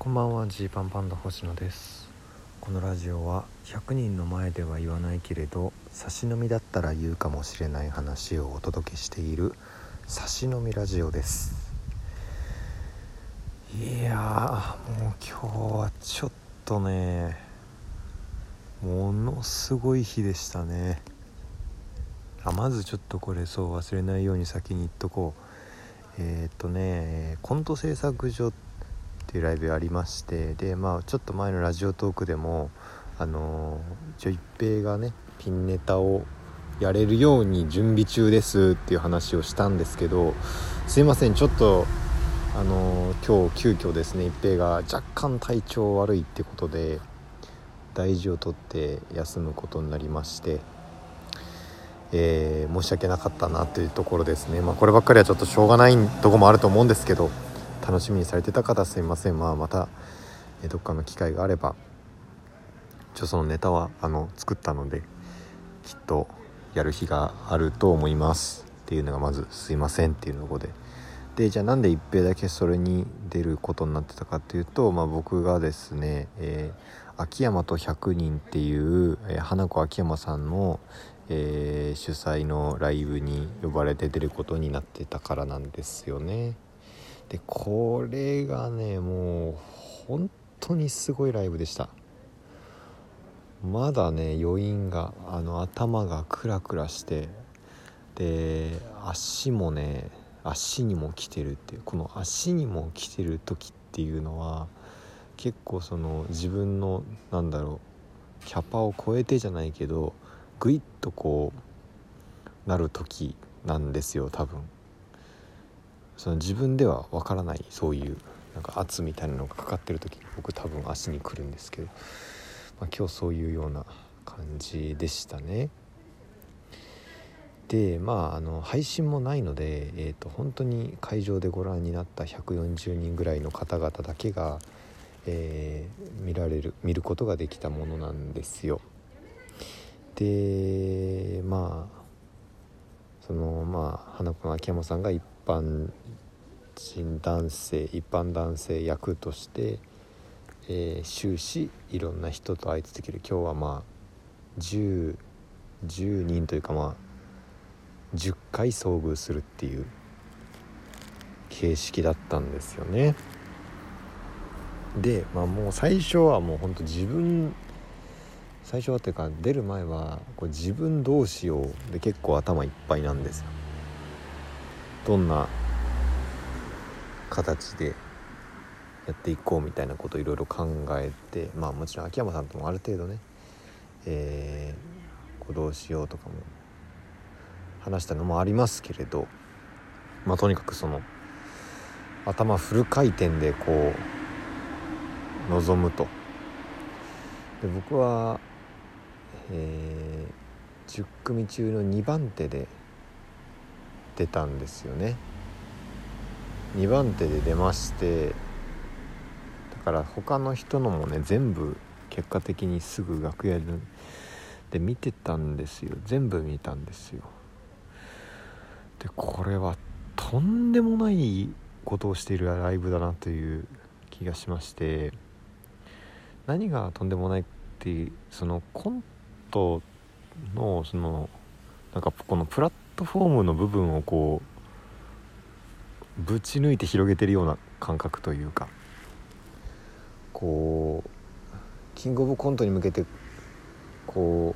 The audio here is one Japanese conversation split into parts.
こんばんはジーパンパンダ星野です。このラジオは100人の前では言わないけれど差し飲みだったら言うかもしれない話をお届けしている差し飲みラジオです。いやーもう今日はちょっとねものすごい日でしたね。あまずちょっとこれそう忘れないように先に言っとこう。えー、っとねコント制作所っていうライブありましてでまあちょっと前のラジオトークでもあの一応一平がねピンネタをやれるように準備中ですっていう話をしたんですけどすいませんちょっとあの今日急遽ですね一平が若干体調悪いってことで大事を取って休むことになりまして、えー、申し訳なかったなというところですね。まあこればっかりはちょっとしょうがないとこもあると思うんですけど楽しみにされてた方すいませんまあまた、えどっかの機会があればちょそのネタはあの作ったのできっとやる日があると思いますっていうのがまずすいませんっていうのででじゃあなんで一平だけそれに出ることになってたかっていうと、まあ、僕がですね、えー、秋山と100人っていう、えー、花子秋山さんの、えー、主催のライブに呼ばれて出ることになってたからなんですよね。でこれがねもう本当にすごいライブでした。まだね余韻があの頭がクラクラしてで足もね足にも来てるっていうこの足にも来てる時っていうのは結構その自分のなんだろうキャパを超えてじゃないけどグイッとこうなる時なんですよ多分。その自分ではわからないそういうなんか圧みたいなのがかかってる時に僕多分足にくるんですけど、まあ、今日そういうような感じでしたね。でまああの配信もないので、えーと、本当に会場でご覧になった140人ぐらいの方々だけが、えー、見られる見ることができたものなんですよ。でまあそのまあ花子の秋山さんが一般人男性一般男性役として、えー、終始いろんな人と相続ける今日はまあ 10, 10人というかまあ10回遭遇するっていう形式だったんですよね。でまあもう最初はもうほんと自分最初はっていうか出る前はこれ自分どうしようで結構頭いっぱいなんですよ。どんな形でやっていこうみたいなことをいろいろ考えてまあもちろん秋山さんともある程度ね、えー、こうどうしようとかも話したのもありますけれどまあとにかくその頭フル回転でこう臨むと。で僕は、えー、10組中の2番手で出たんですよね2番手で出ましてだから他の人のもね全部結果的にすぐ楽屋で見てたんですよ。全部見たんですよ。でこれはとんでもないことをしているライブだなという気がしまして何がとんでもないってそのコントのそのなんかこのプラットフォームの部分をこうぶち抜いて広げてるような感覚というかこうキングオブコントに向けてこ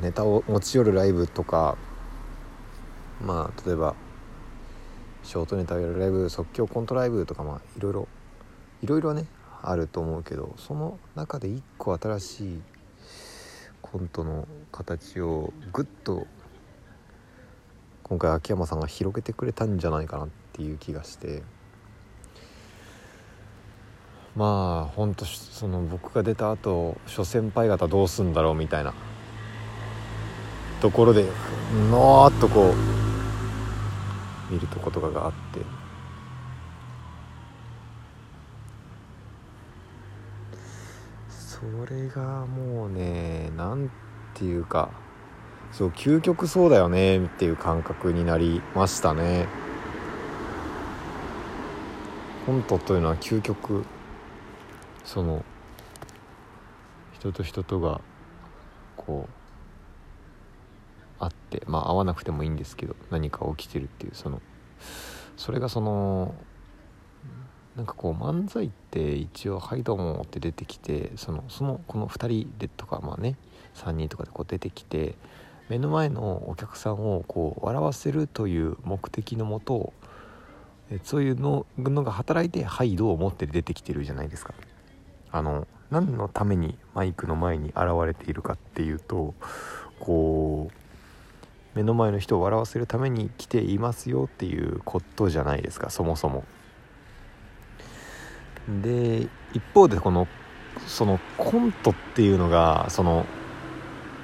うネタを持ち寄るライブとかまあ例えばショートネタをやるライブ即興コントライブとかまあいろいろいろいろねあると思うけどその中で一個新しいコントの形をグッと今回秋山さんが広げてくれたんじゃないかなっていう気がして。まあほんとその僕が出た後諸先輩方どうすんだろうみたいなところでのーっとこう見るとことかがあって。それがもうねなんていうか。そう究極そうだよねっていう感覚になりましたね。コントというのは究極その人と人とがこう会ってまあ会わなくてもいいんですけど何か起きてるっていうそのそれがそのなんかこう漫才って一応「はいどうも」って出てきてそのそのこの2人でとかまあね3人とかでこう出てきて目の前のお客さんをこう笑わせるという目的のもとそういうののが働いて「はいどうも」って出てきてるじゃないですか。あの何のためにマイクの前に現れているかっていうとこう目の前の人を笑わせるために来ていますよっていうことじゃないですかそもそも。で一方でこのそのコントっていうのがその、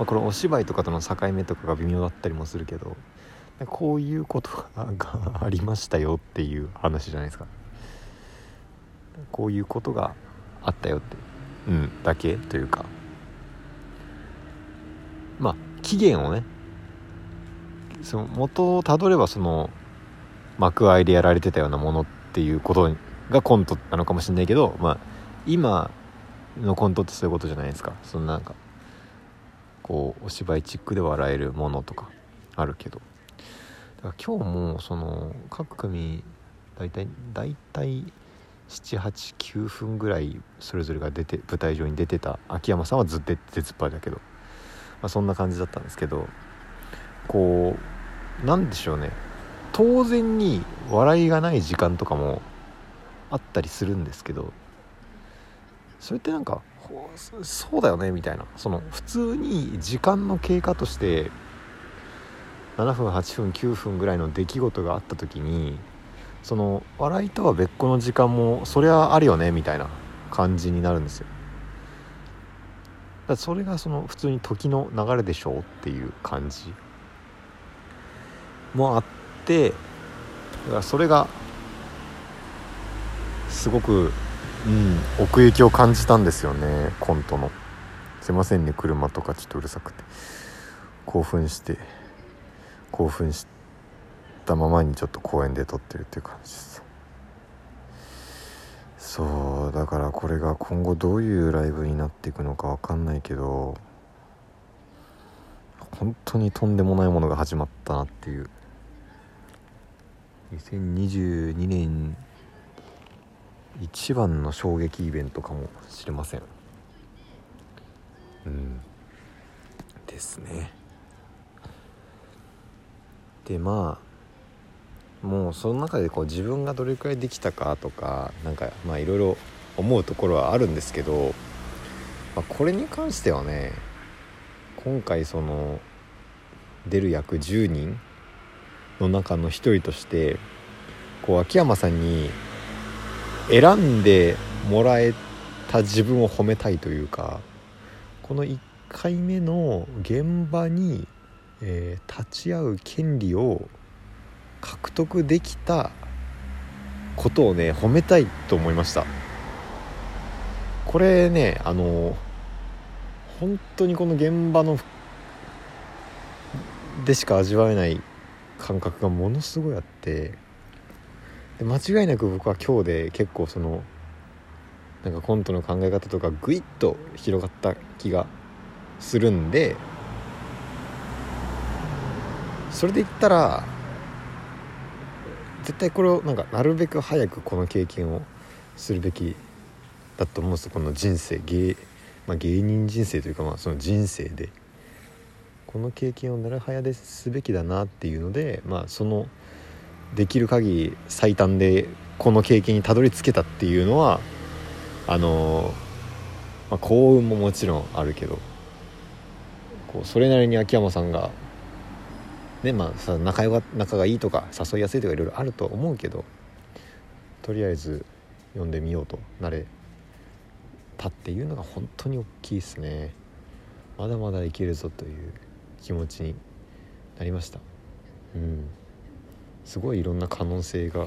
まあ、これお芝居とかとの境目とかが微妙だったりもするけどこういうことが ありましたよっていう話じゃないですか。こういうことがあったよってうんだけというか。まあ期限をねその元をたどればその幕間でやられてたようなものっていうことがコントなのかもしれないけど、まあ、今のコントってそういうことじゃないですか。そのなんかこうお芝居チックで笑えるものとかあるけど。だから今日もその各組大体大体789分ぐらいそれぞれが出て舞台上に出てた秋山さんはずっと出ずっぱりだけど、まあ、そんな感じだったんですけど。こうなんでしょうね。当然に笑いがない時間とかもあったりするんですけど。それってなんかそうだよねみたいな。その普通に時間の経過として7分8分9分ぐらいの出来事があった時にその笑いとは別個の時間もそりゃあるよねみたいな感じになるんですよ。だそれがその普通に時の流れでしょうっていう感じもあってだからそれがすごく、うん、奥行きを感じたんですよねコントの。すいませんね車とかちょっとうるさくて。興奮して興奮したままにちょっと公園で撮ってるっていう感じです。そうだからこれが今後どういうライブになっていくのか分かんないけど本当にとんでもないものが始まったなっていう。2022年一番の衝撃イベントかもしれません。うん。ですね。でまあもうその中でこう自分がどれくらいできたかとかなんかまあいろいろ思うところはあるんですけど、まあ、これに関してはね今回その出る役10人の中の一人としてこう秋山さんに選んでもらえた自分を褒めたいというかこの1回目の現場に、えー、立ち会う権利を獲得できたことをね褒めたいと思いました。これねあの本当にこの現場のでしか味わえない感覚がものすごいあってで間違いなく僕は今日で結構そのなんかコントの考え方とかグイッと広がった気がするんでそれで言ったら絶対これをなんかなるべく早くこの経験をするべきだと思うんですこの人生芸,、まあ、芸人人生というかまあその人生で。この経験をなるはやですべきだなっていうのでまあそのできる限り最短でこの経験にたどり着けたっていうのはあの、まあ、幸運ももちろんあるけどこうそれなりに秋山さんがねまあさ仲が仲がいいとか誘いやすいとかいろいろあると思うけどとりあえず読んでみようとなれたっていうのが本当に大きいですね。まだまだいけるぞという気持ちになりました。うん。すごいいろんな可能性が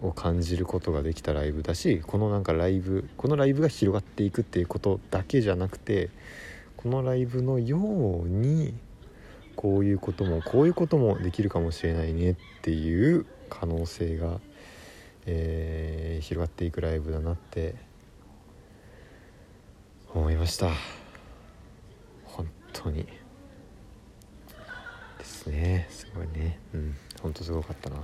を感じることができたライブだしこのなんかライブこのライブが広がっていくっていうことだけじゃなくてこのライブのようにこういうこともこういうこともできるかもしれないねっていう可能性が、えー、広がっていくライブだなって思いました。本当に。ですね。すごいね。うん。本当すごかったな。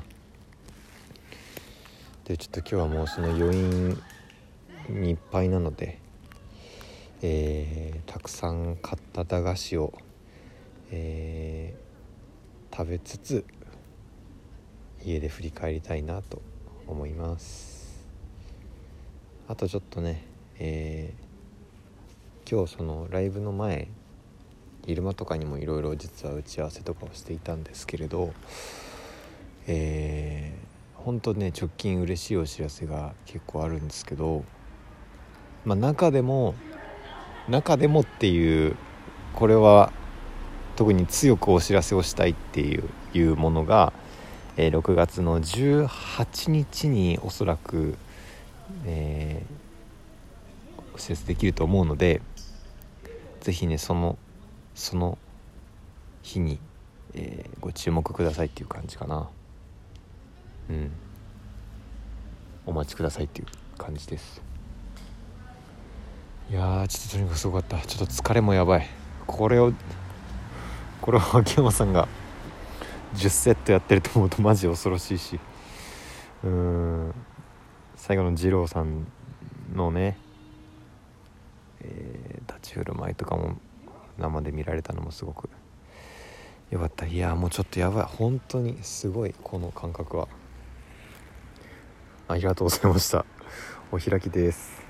でちょっと今日はもうその余韻にいっぱいなのでえー、たくさん買った駄菓子を、えー、食べつつ家で振り返りたいなと思います。あとちょっとね、えー、今日そのライブの前昼間とかにもいろいろ実は打ち合わせとかをしていたんですけれどえー、本当ね直近嬉しいお知らせが結構あるんですけどまあ中でも中でもっていうこれは特に強くお知らせをしたいっていういうものが、えー、6月の18日におそらく、えー、お知らせできると思うので是非ねそのその日に、えー、ご注目くださいっていう感じかな。うん。お待ちくださいっていう感じです。いやちょっととにかくすごかった。ちょっと疲れもやばい。これをこれを秋山さんが10セットやってると思うとマジ恐ろしいし。うん。最後の二郎さんのね、えー、立ち振る舞いとかも生で見られたのもすごくよかった。いやもうちょっとやばい。本当にすごいこの感覚は。ありがとうございました。お開きです。